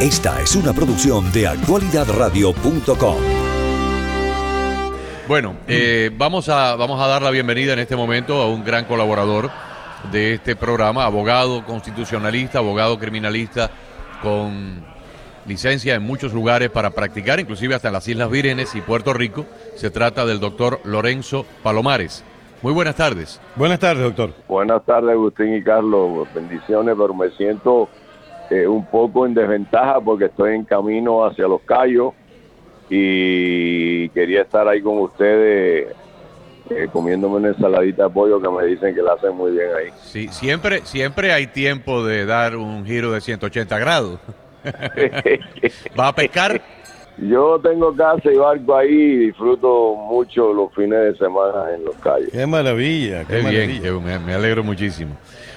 Esta es una producción de actualidadradio.com. Bueno, eh, vamos, a, vamos a dar la bienvenida en este momento a un gran colaborador de este programa, abogado constitucionalista, abogado criminalista con licencia en muchos lugares para practicar, inclusive hasta en las Islas Vírgenes y Puerto Rico. Se trata del doctor Lorenzo Palomares. Muy buenas tardes. Buenas tardes, doctor. Buenas tardes, Agustín y Carlos. Bendiciones, pero me siento eh, un poco en desventaja porque estoy en camino hacia Los Cayos y quería estar ahí con ustedes eh, comiéndome una ensaladita de pollo que me dicen que la hacen muy bien ahí. Sí, siempre, siempre hay tiempo de dar un giro de 180 grados. ¿Va a pescar? Yo tengo casa y barco ahí y disfruto mucho los fines de semana en los calles. Qué maravilla, qué, bien, me, me alegro muchísimo.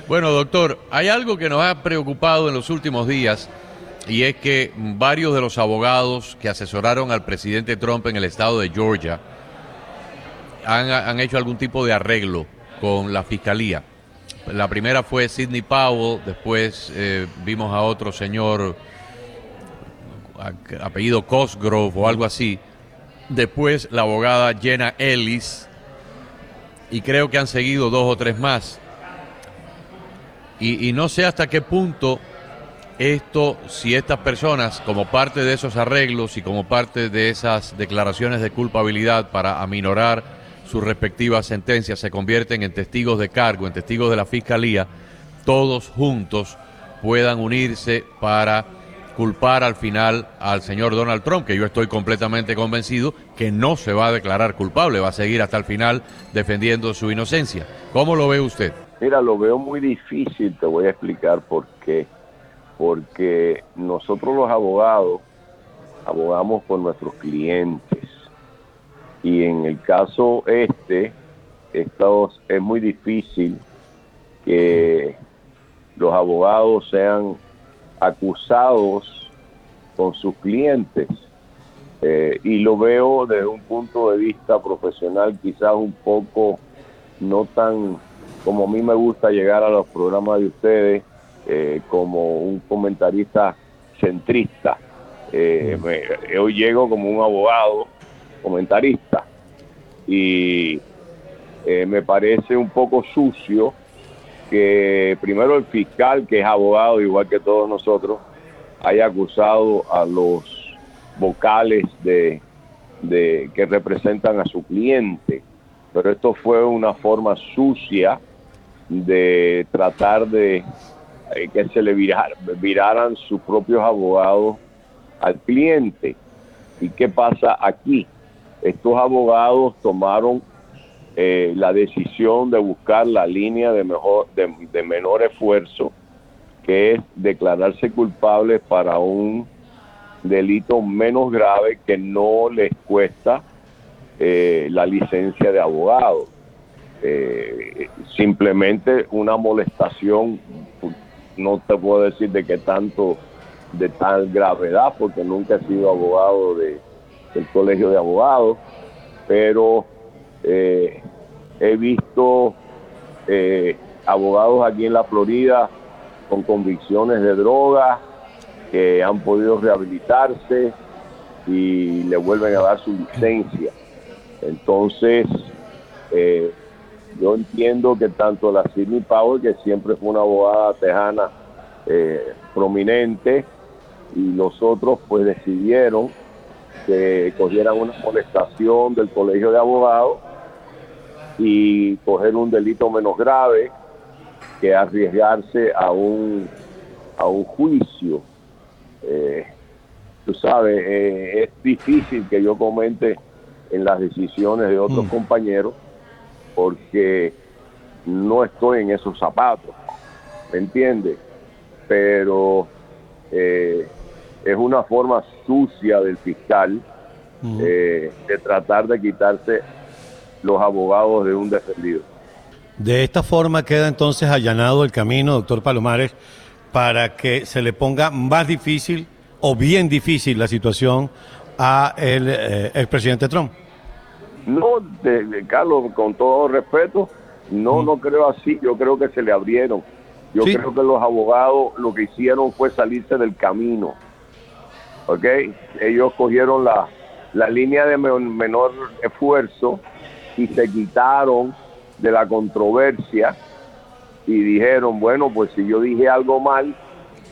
Bueno, doctor, hay algo que nos ha preocupado en los últimos días y es que varios de los abogados que asesoraron al presidente Trump en el estado de Georgia han, hecho algún tipo de arreglo con la fiscalía. La primera fue Sidney Powell, después eh, vimos a otro señor apellido Cosgrove o algo así, después la abogada Jenna Ellis y creo que han seguido dos o tres más. Y, no sé hasta qué punto esto, si estas personas, como parte de esos arreglos y como parte de esas declaraciones de culpabilidad para aminorar sus respectivas sentencias, se convierten en testigos de cargo, en testigos de la fiscalía, todos juntos puedan unirse para culpar al final al señor Donald Trump, que yo estoy completamente convencido que no se va a declarar culpable, va a seguir hasta el final defendiendo su inocencia. ¿Cómo lo ve usted? Mira, lo veo muy difícil, te voy a explicar por qué. Porque nosotros los abogados abogamos por nuestros clientes. Y en el caso este estos, es muy difícil que los abogados sean acusados con sus clientes. Eh, y lo veo desde un punto de vista profesional quizás un poco no tan como a mí me gusta llegar a los programas de ustedes eh, como un comentarista centrista. Eh, mm. hoy llego como un abogado comentarista y eh, me parece un poco sucio que primero el fiscal, que es abogado igual que todos nosotros, haya acusado a los vocales de, de que representan a su cliente. Pero esto fue una forma sucia de tratar de eh, que se le viraran sus propios abogados al cliente. ¿Y qué pasa aquí? Estos abogados tomaron eh, la decisión de buscar la línea de, mejor, de, menor esfuerzo, que es declararse culpables para un delito menos grave que no les cuesta eh, la licencia de abogado. Simplemente una molestación no te puedo decir de qué tanto, de tal gravedad, porque nunca he sido abogado de, del colegio de abogados, pero eh, he visto eh, abogados aquí en la Florida con convicciones de droga que han podido rehabilitarse y le vuelven a dar su licencia. Entonces, eh, yo entiendo que tanto la Sidney Powell, que siempre fue una abogada tejana eh, prominente, y los otros pues decidieron que cogieran una molestación del colegio de abogados y coger un delito menos grave que arriesgarse a un, a un juicio. Eh, tú sabes, eh, es difícil que yo comente en las decisiones de otros mm. compañeros porque no estoy en esos zapatos, ¿me entiendes? Pero eh, es una forma sucia del fiscal eh, de tratar de quitarse los abogados de un defendido. De esta forma queda entonces allanado el camino, doctor Palomares, para que se le ponga más difícil o bien difícil la situación a el, eh, presidente Trump. No, de, Carlos, con todo respeto, no, no creo así. Yo creo que se le abrieron. Yo creo que los abogados lo que hicieron fue salirse del camino. ¿ok? Ellos cogieron la, la línea de menor esfuerzo y se quitaron de la controversia y dijeron, bueno, pues si yo dije algo mal,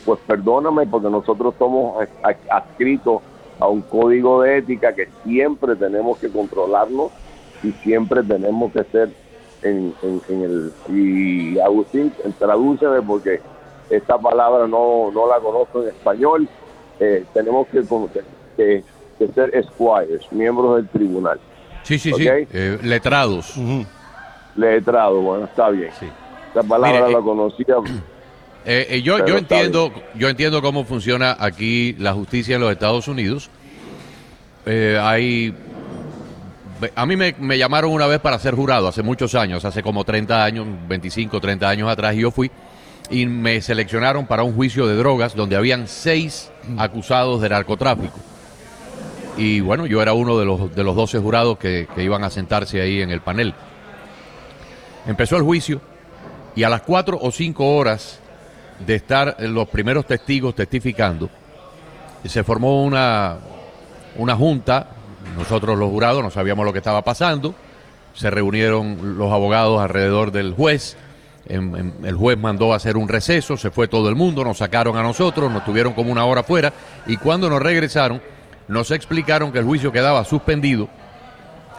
pues perdóname porque nosotros somos adscritos a un código de ética que siempre tenemos que controlarnos y siempre tenemos que ser en, el... Y Agustín, tradúceme porque esta palabra no, no la conozco en español. Eh, tenemos que, que, que, ser esquires, miembros del tribunal. Sí, sí, sí. Eh, letrados. Letrados, bueno, está bien. Sí. Esta palabra la eh, conocía. yo, yo entiendo, yo entiendo cómo funciona aquí la justicia en los Estados Unidos. hay a mí me, me, llamaron una vez para ser jurado hace muchos años, hace como 30 años, 25, 30 años atrás, y yo fui y me seleccionaron para un juicio de drogas donde habían seis acusados de narcotráfico. Y bueno, yo era uno de los, de los 12 jurados que, que iban a sentarse ahí en el panel. Empezó el juicio y a las cuatro o cinco horas de estar los primeros testigos testificando, se formó una, una junta. Nosotros los jurados no sabíamos lo que estaba pasando, se reunieron los abogados alrededor del juez, el juez mandó a hacer un receso, se fue todo el mundo, nos sacaron a nosotros, nos tuvieron como una hora fuera. Y cuando nos regresaron nos explicaron que el juicio quedaba suspendido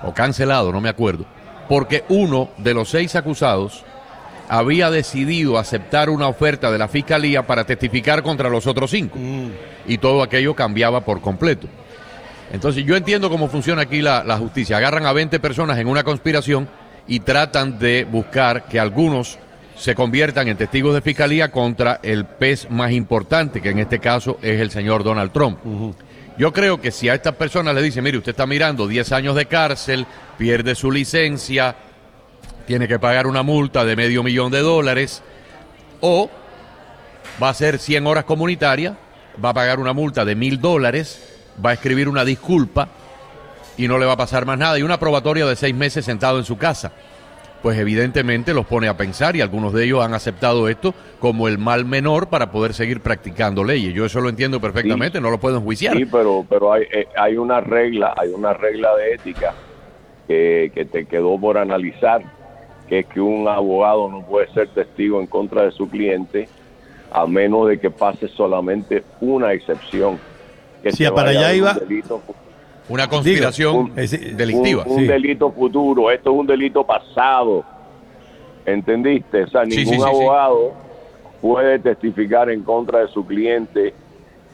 o cancelado, no me acuerdo, porque uno de los seis acusados había decidido aceptar una oferta de la fiscalía para testificar contra los otros cinco mm. y todo aquello cambiaba por completo. Entonces yo entiendo cómo funciona aquí la, justicia. Agarran a 20 personas en una conspiración y tratan de buscar que algunos se conviertan en testigos de fiscalía contra el pez más importante, que en este caso es el señor Donald Trump. Yo creo que si a estas personas le dicen, mire, usted está mirando 10 años de cárcel, pierde su licencia, tiene que pagar una multa de medio millón de dólares, o va a ser 100 horas comunitarias, va a pagar una multa de mil dólares, va a escribir una disculpa y no le va a pasar más nada. Y una probatoria de seis meses sentado en su casa. Pues evidentemente los pone a pensar y algunos de ellos han aceptado esto como el mal menor para poder seguir practicando leyes. Yo eso lo entiendo perfectamente, no lo puedo enjuiciar. Sí, pero, pero hay, eh, hay una regla, hay una regla de ética que, que te quedó por analizar, que es que un abogado no puede ser testigo en contra de su cliente a menos de que pase solamente una excepción que para allá iba. una conspiración delictiva. Un, delito futuro, esto es un delito pasado. ¿Entendiste? O sea, ningún abogado puede testificar en contra de su cliente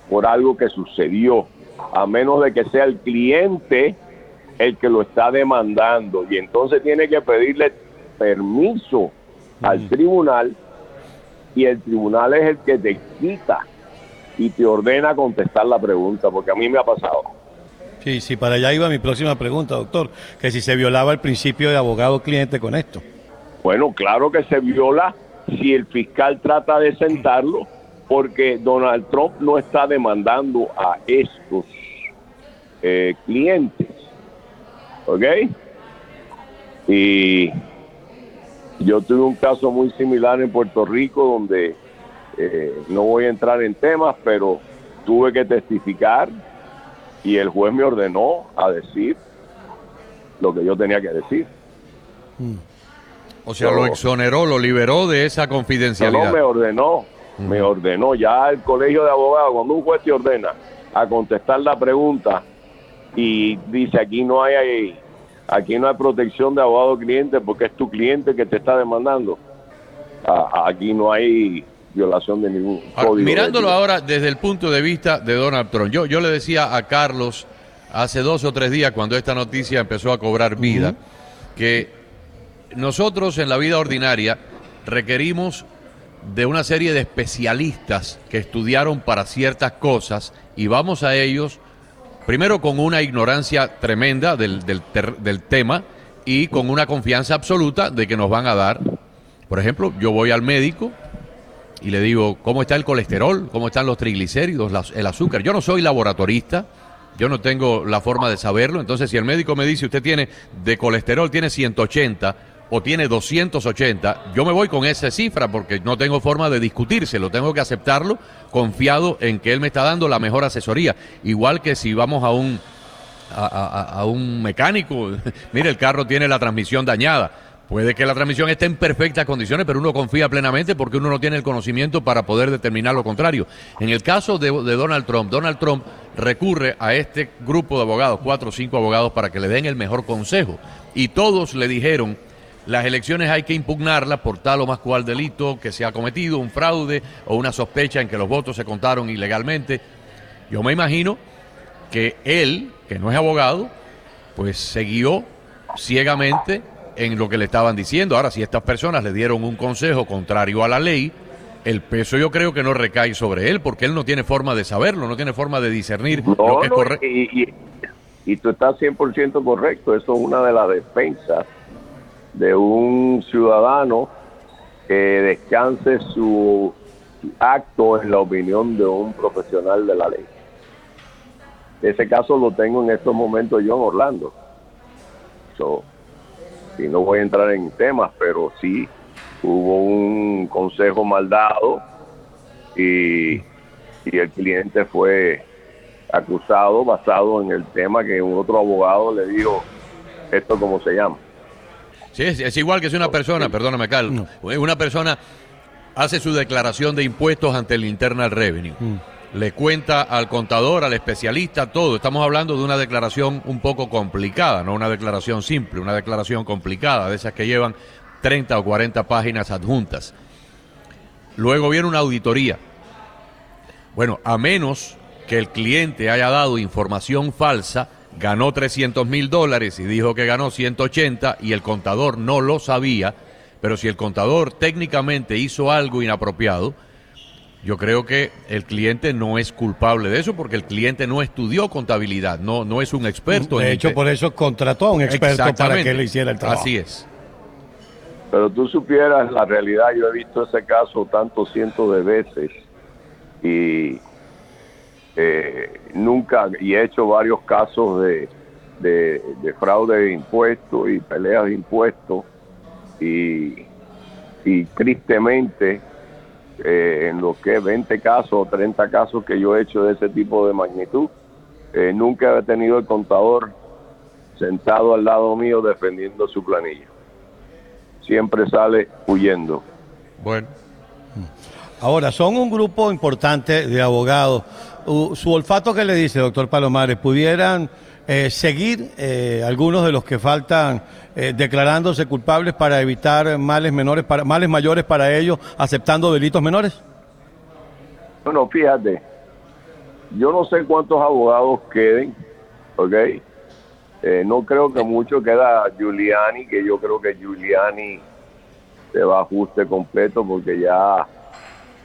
por algo que sucedió, a menos de que sea el cliente el que lo está demandando. Y entonces tiene que pedirle permiso al tribunal y el tribunal es el que te quita y te ordena contestar la pregunta, porque a mí me ha pasado. Sí, sí, para allá iba mi próxima pregunta, doctor, que si se violaba el principio de abogado-cliente con esto. Bueno, claro que se viola si el fiscal trata de sentarlo, porque Donald Trump no está demandando a estos eh, clientes. ¿Ok? Y yo tuve un caso muy similar en Puerto Rico donde eh, no voy a entrar en temas, pero tuve que testificar y el juez me ordenó a decir lo que yo tenía que decir. O sea, lo exoneró, lo liberó de esa confidencialidad. No, me ordenó, me ordenó. Ya el colegio de abogados, cuando un juez te ordena a contestar la pregunta y dice aquí no hay, aquí no hay protección de abogado cliente porque es tu cliente que te está demandando. aquí no hay violación de ningún código. mirándolo ahora desde el punto de vista de Donald Trump, yo, yo le decía a Carlos hace dos o tres días cuando esta noticia empezó a cobrar vida, que nosotros en la vida ordinaria requerimos de una serie de especialistas que estudiaron para ciertas cosas y vamos a ellos primero con una ignorancia tremenda del, del, tema y con una confianza absoluta de que nos van a dar, por ejemplo, yo voy al médico, y le digo, ¿cómo está el colesterol? ¿Cómo están los triglicéridos, el azúcar? Yo no soy laboratorista, yo no tengo la forma de saberlo, entonces si el médico me dice, usted tiene de colesterol, tiene 180, o tiene 280, yo me voy con esa cifra porque no tengo forma de discutírselo, tengo que aceptarlo confiado en que él me está dando la mejor asesoría. Igual que si vamos a un, a, un mecánico, mire, el carro tiene la transmisión dañada. Puede que la transmisión esté en perfectas condiciones, pero uno confía plenamente porque uno no tiene el conocimiento para poder determinar lo contrario. En el caso de, de Donald Trump, Donald Trump recurre a este grupo de abogados, cuatro o cinco abogados, para que le den el mejor consejo. Y todos le dijeron las elecciones hay que impugnarlas por tal o más cual delito que se ha cometido, un fraude o una sospecha en que los votos se contaron ilegalmente. Yo me imagino que él, que no es abogado, pues siguió ciegamente en lo que le estaban diciendo. Ahora, si estas personas le dieron un consejo contrario a la ley, el peso yo creo que no recae sobre él, porque él no tiene forma de saberlo, no tiene forma de discernir lo que es correcto. Y, y, tú estás 100% correcto, eso es una de las defensas de un ciudadano que descanse su acto en la opinión de un profesional de la ley. Ese caso lo tengo en estos momentos yo en Orlando. y no voy a entrar en temas, pero sí hubo un consejo mal dado y, y el cliente fue acusado basado en el tema que un otro abogado le dijo esto como se llama. Sí, es, igual que si una persona, perdóname, Carlos, una persona hace su declaración de impuestos ante el Internal Revenue. Mm. Le cuenta al contador, al especialista, todo. Estamos hablando de una declaración un poco complicada, no una declaración simple, una declaración complicada, de esas que llevan 30 o 40 páginas adjuntas. Luego viene una auditoría. Bueno, a menos que el cliente haya dado información falsa, ganó 300 mil dólares y dijo que ganó 180 y el contador no lo sabía, pero si el contador técnicamente hizo algo inapropiado, yo creo que el cliente no es culpable de eso porque el cliente no estudió contabilidad, no, no es un experto. De hecho, por eso contrató a un experto para que le hiciera el trabajo. Así es. Pero tú supieras la realidad, yo he visto ese caso tantos cientos de veces y eh, nunca, y he hecho varios casos de, de, fraude de impuestos y peleas de impuestos, y, y tristemente, eh, en lo que 20 casos o 30 casos que yo he hecho de ese tipo de magnitud, eh, nunca he tenido el contador sentado al lado mío defendiendo su planilla. Siempre sale huyendo. Bueno. Ahora, son un grupo importante de abogados su olfato que le dice, doctor Palomares, pudieran eh, seguir eh, algunos de los que faltan eh, declarándose culpables para evitar males menores, para, males mayores para ellos, aceptando delitos menores? Bueno, fíjate, yo no sé cuántos abogados queden, ¿ok? no creo que mucho queda Giuliani, que yo creo que Giuliani se va a ajuste completo porque ya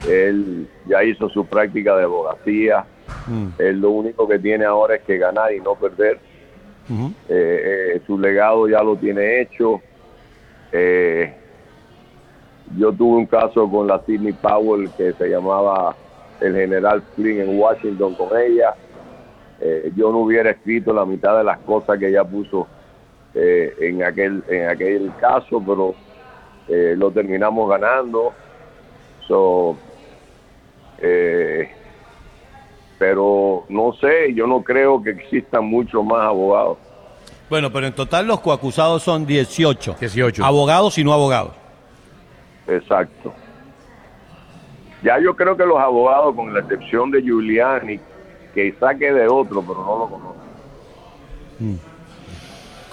él ya hizo su práctica de abogacía. Mm. Él lo único que tiene ahora es que ganar y no perder. Eh, eh, su legado ya lo tiene hecho. Eh, yo tuve un caso con la Sidney Powell que se llamaba el general Flynn en Washington con ella. yo no hubiera escrito la mitad de las cosas que ella puso en aquel en aquel caso, pero lo terminamos ganando. So, eh, pero no sé, yo no creo que existan muchos más abogados. Bueno, pero en total los coacusados son 18. 18. Abogados y no abogados. Exacto. Ya yo creo que los abogados, con la excepción de Giuliani, que saque de otro, pero no lo conozco. Mm.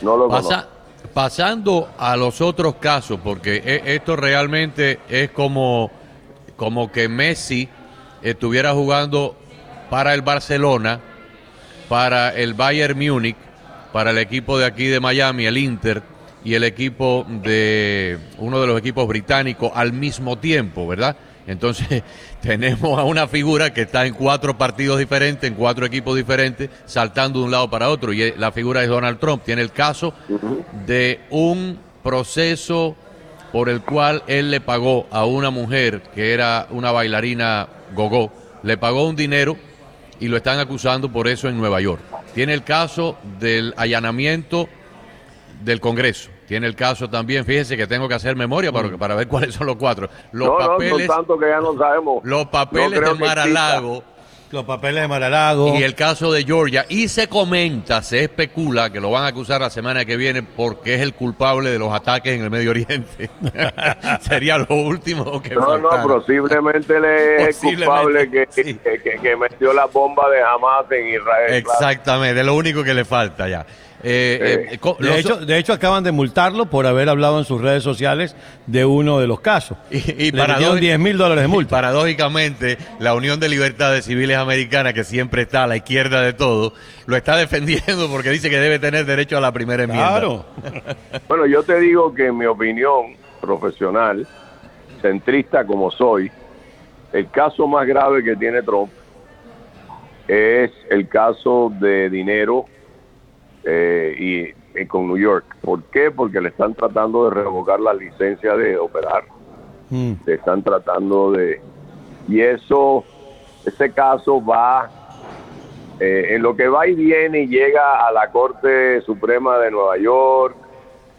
No lo conozco. Pasando a los otros casos, porque e, esto realmente es como, como que Messi estuviera jugando para el Barcelona, para el Bayern Múnich, para el equipo de aquí de Miami, el Inter, y el equipo de uno de los equipos británicos al mismo tiempo, ¿verdad? Entonces tenemos a una figura que está en cuatro partidos diferentes, en cuatro equipos diferentes, saltando de un lado para otro. Y la figura es Donald Trump. Tiene el caso de un proceso por el cual él le pagó a una mujer que era una bailarina Gogó, le pagó un dinero y lo están acusando por eso en Nueva York. Tiene el caso del allanamiento del Congreso, Tiene el caso también, fíjense que tengo que hacer memoria para, para ver cuáles son los cuatro. Los no, papeles, no, son tanto que ya no sabemos. los papeles de. Mar-a-Lago Los papeles de Maralago. y el caso de Georgia. Y se comenta, se especula que lo van a acusar la semana que viene porque es el culpable de los ataques en el Medio Oriente. Sería lo último que No, no, faltara. posiblemente le es el Posiblemente, culpable que, sí. que, que- que metió la bomba de Hamas en Israel. Exactamente, es lo único que le falta ya. Eh, eh, co- De los- hecho, de hecho, acaban de multarlo por haber hablado en sus redes sociales de uno de los casos. Y- y metieron 10 mil dólares de multa. paradójicamente, la Unión de Libertades Civiles Americana, que siempre está a la izquierda de todo, lo está defendiendo porque dice que debe tener derecho a la primera enmienda. Claro. Bueno, yo te digo que en mi opinión profesional, centrista como soy, el caso más grave que tiene Trump es el caso de dinero eh, y, y con New York. ¿Por qué? Porque le están tratando de revocar la licencia de operar. Mm. le están tratando de y eso ese caso va eh, en lo que va y viene y llega a la Corte Suprema de Nueva York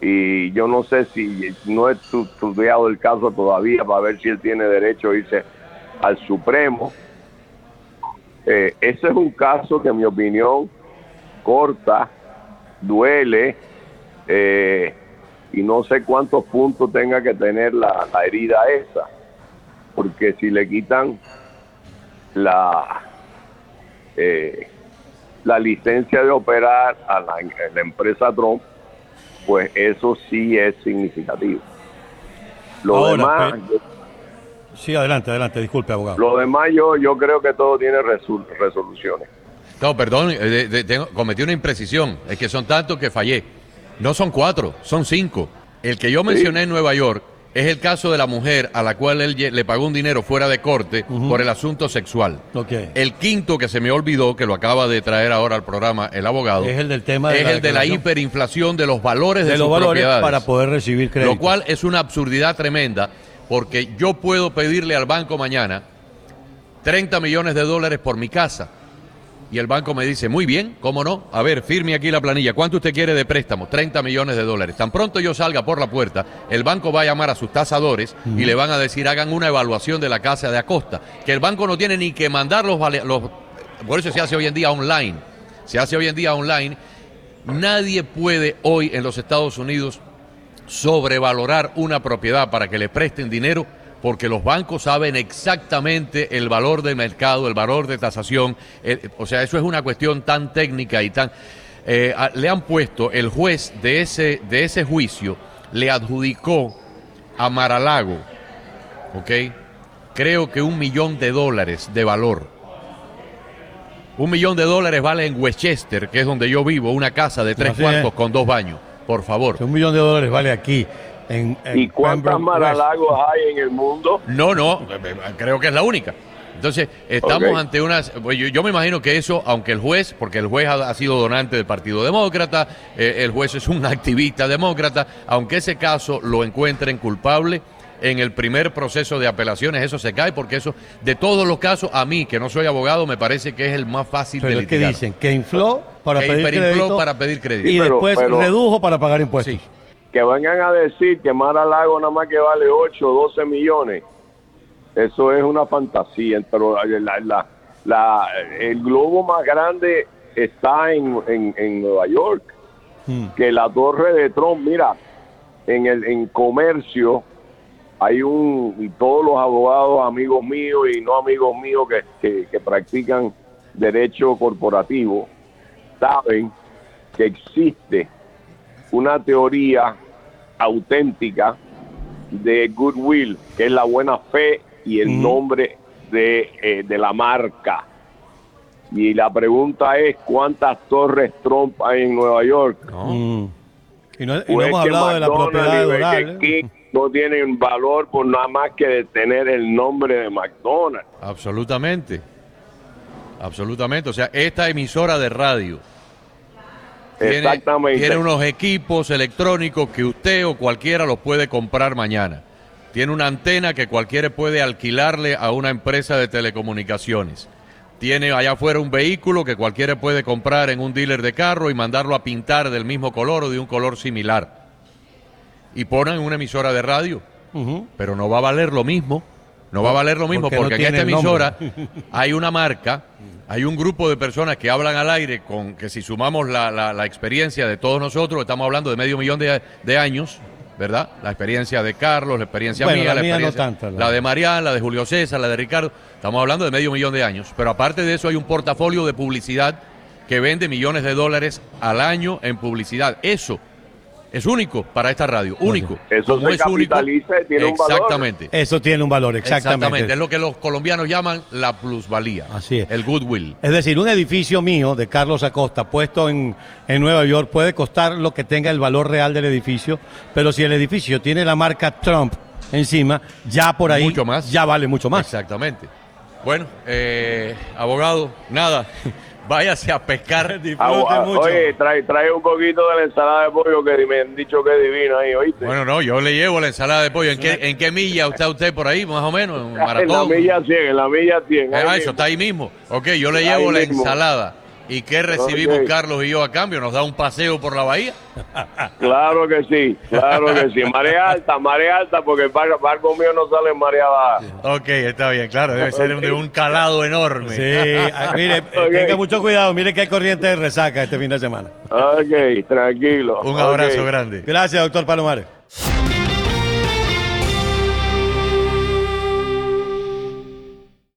y yo no sé si no he estu- estudiado el caso todavía para ver si él tiene derecho a irse al Supremo Eh, ese es un caso que en mi opinión corta duele eh, y no sé cuántos puntos tenga que tener la, la herida esa, porque si le quitan la eh, la licencia de operar a la, a la empresa Trump, pues eso sí es significativo. Lo Ahora, demás, pe- Sí, adelante, adelante. Disculpe, abogado. lo demás yo, yo creo que todo tiene resu- resoluciones. No, perdón, eh, de- de- tengo- cometí una imprecisión. Es que son tantos que fallé. No son cuatro, son cinco. El que yo mencioné en Nueva York es el caso de la mujer a la cual él le pagó un dinero fuera de corte por el asunto sexual. El quinto que se me olvidó, que lo acaba de traer ahora al programa el abogado, Es el del tema de es la el de la declaración. hiperinflación de los valores de, de sus los valores propiedades. para poder recibir crédito. Lo cual es una absurdidad tremenda, porque yo puedo pedirle al banco mañana 30 millones de dólares por mi casa. Y el banco me dice, muy bien, ¿cómo no? A ver, firme aquí la planilla. ¿Cuánto usted quiere de préstamo? 30 millones de dólares. Tan pronto yo salga por la puerta, el banco va a llamar a sus tasadores y le van a decir, hagan una evaluación de la casa de Acosta. Que el banco no tiene ni que mandar los... por eso se hace hoy en día online. Se hace hoy en día online. Nadie puede hoy en los Estados Unidos sobrevalorar una propiedad para que le presten dinero porque los bancos saben exactamente el valor del mercado, el valor de tasación. eh, o sea, eso es una cuestión tan técnica y tan... eh, a- le han puesto, el juez de ese, de ese juicio le adjudicó a Maralago, ¿ok? Creo que un millón de dólares de valor. Un millón de dólares vale en Westchester, que es donde yo vivo, una casa de tres Así cuartos es. con dos baños. Por favor. Un millón de dólares vale aquí. En, en ¿Y cuántas. Maralagos hay en el mundo? No, no, creo que es la única. Entonces, estamos ante unas... pues yo, yo me imagino que eso, aunque el juez, porque el juez ha, ha sido donante del Partido Demócrata, eh, el juez es un activista demócrata, aunque ese caso lo encuentren culpable, en el primer proceso de apelaciones eso se cae, porque eso, de todos los casos, a mí, que no soy abogado, me parece que es el más fácil Pero de es que dicen que infló para Que pedir crédito para pedir crédito. y pero- después pero- redujo para pagar impuestos. Sí. Que vengan a decir que Mar-a-Lago nada más que vale 8 o 12 millones. Eso es una fantasía. Pero la, la- la- el globo más grande está en, en- en Nueva York. Mm. Que la torre de Trump, mira, en el en comercio hay un, y todos los abogados amigos míos y no amigos míos que, que, que practican derecho corporativo saben que existe una teoría auténtica de goodwill, que es la buena fe y el nombre de, eh, de la marca. Y la pregunta es, ¿cuántas torres Trump hay en Nueva York? ¿no? Mm. Y no, y no Pues hemos hablado de la propiedad de Doral. King no tienen valor por nada más que de tener el nombre de McDonald's. Absolutamente. Absolutamente. O sea, esta emisora de radio Exactamente. tiene unos equipos electrónicos que usted o cualquiera los puede comprar mañana. Tiene una antena que cualquiera puede alquilarle a una empresa de telecomunicaciones. Tiene allá afuera un vehículo que cualquiera puede comprar en un dealer de carro y mandarlo a pintar del mismo color o de un color similar. y ponen una emisora de radio. Pero no va a valer lo mismo. No va a valer lo mismo Porque no en esta emisora hay una marca, hay un grupo de personas que hablan al aire con que si sumamos la, la- la experiencia de todos nosotros, estamos hablando de medio millón de, de años, ¿verdad? La experiencia de Carlos, la experiencia Bueno, mía, la no tanta, la de Mariana, la de Julio César, la de Ricardo. Estamos hablando de medio millón de años. Pero aparte de eso hay un portafolio de publicidad que vende millones de dólares al año en publicidad. Eso es único para esta radio, único. Eso Como se es único, capitaliza y tiene un valor. Exactamente. Eso tiene un valor, exactamente. Exactamente, es lo que los colombianos llaman la plusvalía. Así es. El goodwill. Es decir, un edificio mío de Carlos Acosta puesto en, en Nueva York puede costar lo que tenga el valor real del edificio, pero si el edificio tiene la marca Trump encima, ya por ahí Mucho más. ya vale mucho más. Exactamente. Bueno, eh, abogado, nada, váyase a pescar. Ah, ah, oye, trae, trae un poquito de la ensalada de pollo que me han dicho que es divino ahí, ¿oíste? Bueno, no, yo le llevo la ensalada de pollo. ¿En qué, en qué milla está usted por ahí, más o menos? ¿En en la milla 100, en la milla 100. Ah, eso mismo. está ahí mismo. Ok, yo le Ahí llevo la mismo. ensalada. ¿Y qué recibimos. Carlos y yo a cambio? ¿Nos da un paseo por la bahía? Claro que sí, claro que sí. Marea alta, marea alta, porque el barco, barco mío no sale en marea baja. Ok, está bien, claro, debe ser de un calado enorme. Sí, mire, eh, tenga mucho cuidado, mire que hay corriente de resaca este fin de semana. Ok, tranquilo. Un abrazo grande. Gracias, doctor Palomares.